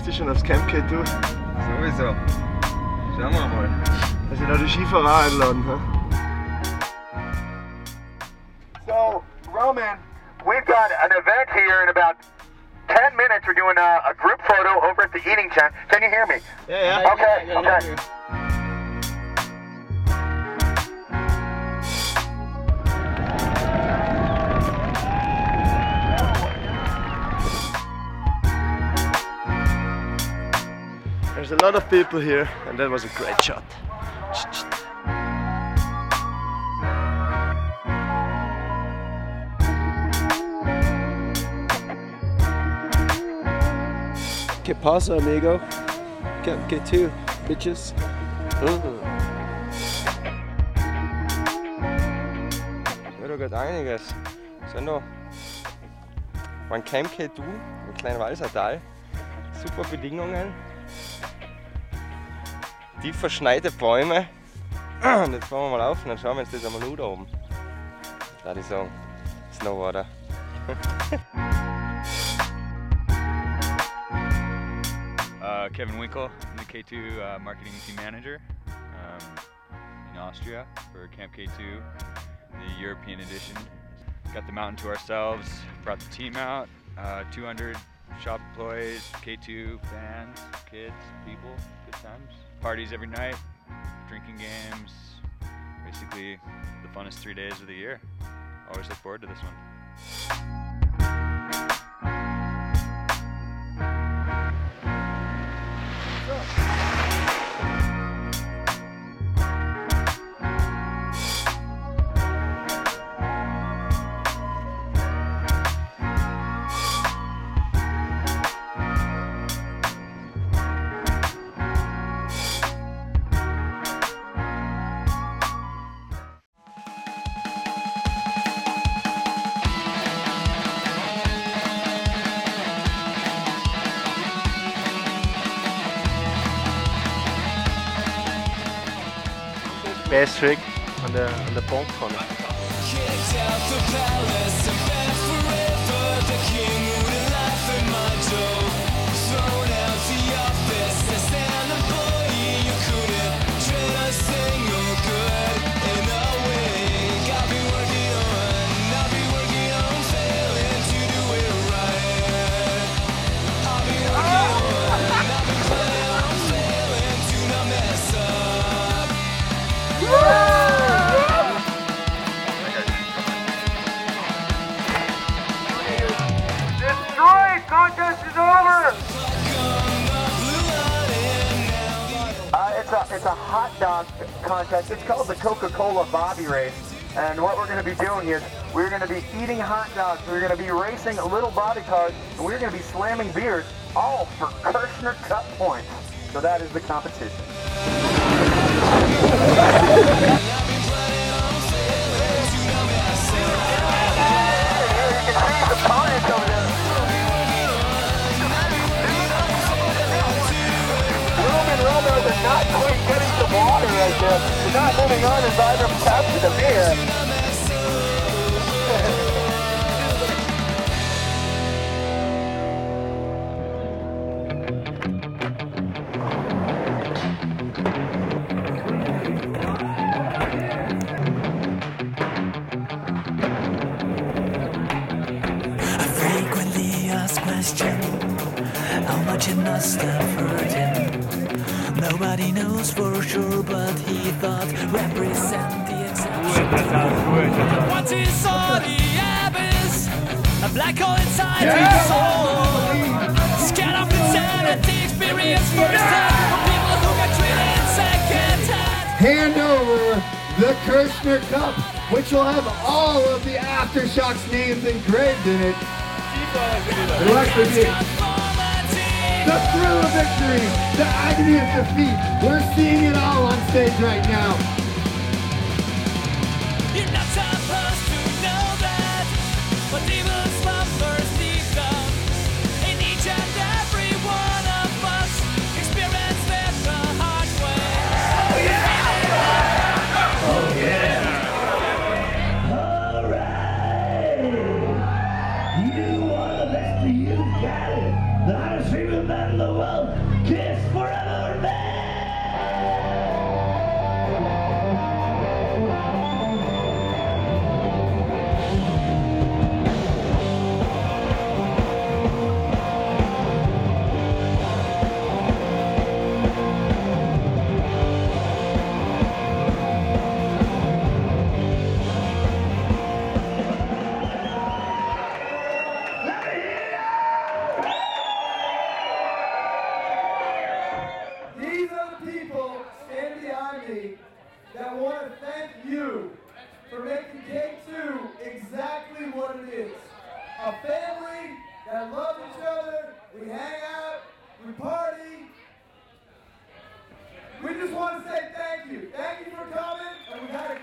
du schon aufs Camp gehen, du? Sowieso. Schauen wir mal. Also noch die Skifahrer einladen, ha? So, Roman, we've got an event here in about 10 minutes. We're doing a, a group photo over at the eating tent. Can you hear me? Ja, ja. Okay, okay. There's a lot of people here, and that was a great shot. Que pasa, amigo? Que, que tu, bitches? Ja, da geht einiges. Sind noch ein Camp du, ein kleiner Walsertal. Super Bedingungen. Tief verschneite Bäume. Und jetzt fahren wir mal auf und dann schauen wir uns das einmal an da oben. Da ich sagen. Snowboarder. Uh, Kevin Winkle, I'm the K2 uh, marketing team manager um, in Austria for Kamp K2, the European edition. Got the mountain to ourselves, brought the team out, uh, 200 shop employees, K2 fans, kids, people, good times. Parties every night, drinking games, basically the funnest three days of the year. Always look forward to this one. Best trick an der, an der Bankkanne. Destroyed! Dog contest. It's called the Coca-Cola Bobby Race. And what we're going to be doing is we're going to be eating hot dogs. We're going to be racing little bobby cars, and we're going to be slamming beers, all for Kirshner Cup points. So that is the competition. Right there. He's not moving on as either capture the beer. Question How much it must have hurt Nobody knows for sure But he thought represent the exception. Once he saw the abyss A black hole inside his soul. Scared of insanity Experience firsthand. From people who got treated second hand. Hand over the Kirshner Cup, which will have all of the Aftershocks names engraved in it. It'll actually be the thrill of victory, the agony of defeat. We're seeing it all on stage right now. To thank you for making K2 exactly what it is. A family that love each other, we hang out, we party. We just want to say thank you. Thank you for coming, and we got a